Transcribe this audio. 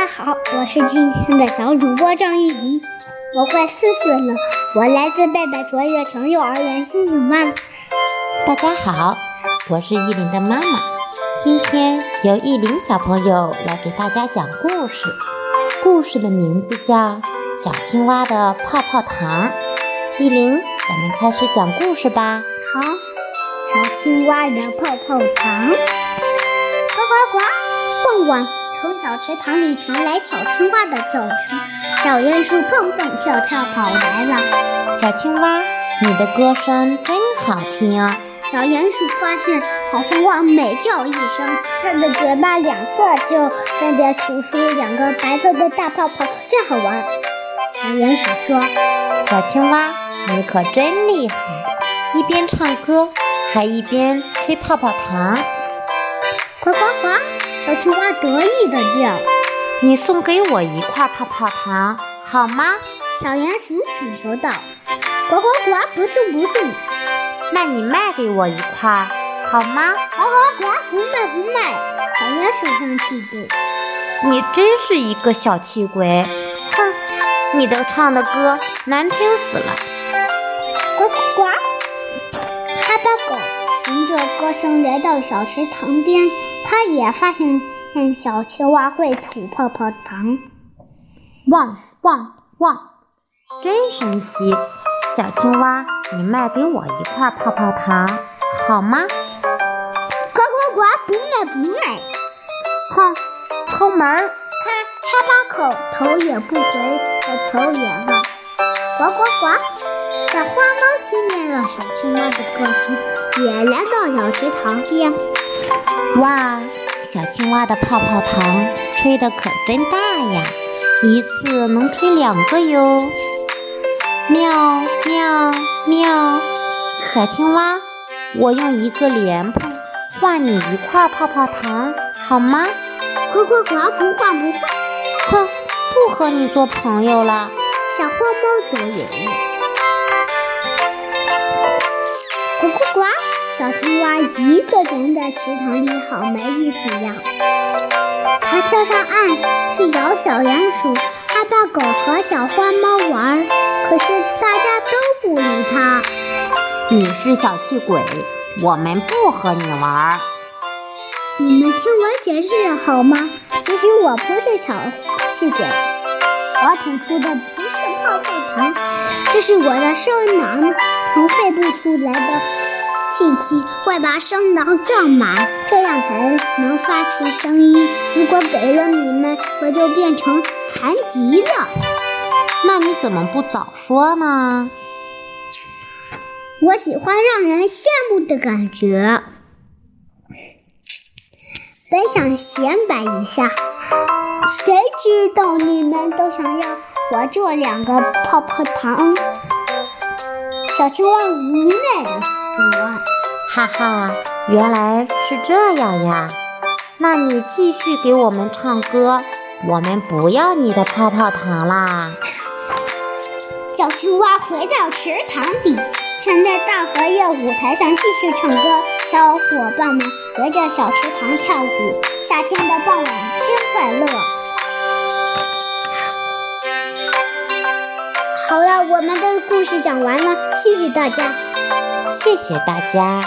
家好，我是今天的小主播张艺林，我快四岁了，我来自贝贝卓越城幼儿园星星班。大家好，我是艺林的妈妈，今天由艺林小朋友来给大家讲故事，故事的名字叫《小青蛙的泡泡糖》。艺林，咱们开始讲故事吧。好，小青蛙的泡泡糖，呱呱呱，傍晚。从小池塘里传来小青蛙的叫声，小鼹鼠蹦蹦跳跳跑来了。小青蛙，你的歌声真好听。啊小鼹鼠发现小青蛙每叫一声，它的嘴巴两侧就分别吐出两个白色的大泡泡，真好玩。小鼹鼠说：“小青蛙，你可真厉害，一边唱歌还一边吹泡泡糖。”呱呱呱。小青蛙得意的叫：“你送给我一块泡泡糖好吗？”小鼹鼠请求道：“呱呱呱，不送不送。”那你卖给我一块好吗？呱呱呱，不卖不卖。小鼹鼠生气的：“你真是一个小气鬼！哼，你的唱的歌难听死了。”呱呱呱，哈巴狗循着歌声来到小池塘边。他也发现小青蛙会吐泡泡糖，汪汪汪！真神奇！小青蛙，你卖给我一块泡泡糖好吗？呱呱呱！不卖不卖！哼，抠门儿！看哈巴口头也不回的走远了。呱呱呱！小花猫听见了小青蛙的歌声，也来到小池塘边。哇，小青蛙的泡泡糖吹得可真大呀，一次能吹两个哟！喵喵喵！小青蛙，我用一个莲蓬换你一块泡泡糖，好吗？呱呱呱，不换不换！哼，不和你做朋友了。小花猫走远了。青蛙一个人在池塘里，好没意思呀。它跳上岸去找小鼹鼠、害怕狗和小花猫玩，可是大家都不理它。你是小气鬼，我们不和你玩。你们听我解释好吗？其实我不是小气鬼，我吐出的不是泡泡糖，这是我的声囊，从肺部出来的。气体会把声囊胀满，这样才能发出声音。如果给了你们，我就变成残疾了。那你怎么不早说呢？我喜欢让人羡慕的感觉。本想显摆一下，谁知道你们都想要我这两个泡泡糖？小青蛙无奈的说：“哈哈，原来是这样呀！那你继续给我们唱歌，我们不要你的泡泡糖啦。”小青蛙回到池塘里，站在大荷叶舞台上继续唱歌。小伙伴们围着小池塘跳舞，夏天的傍晚真快乐。好了，我们的故事讲完了，谢谢大家，谢谢大家。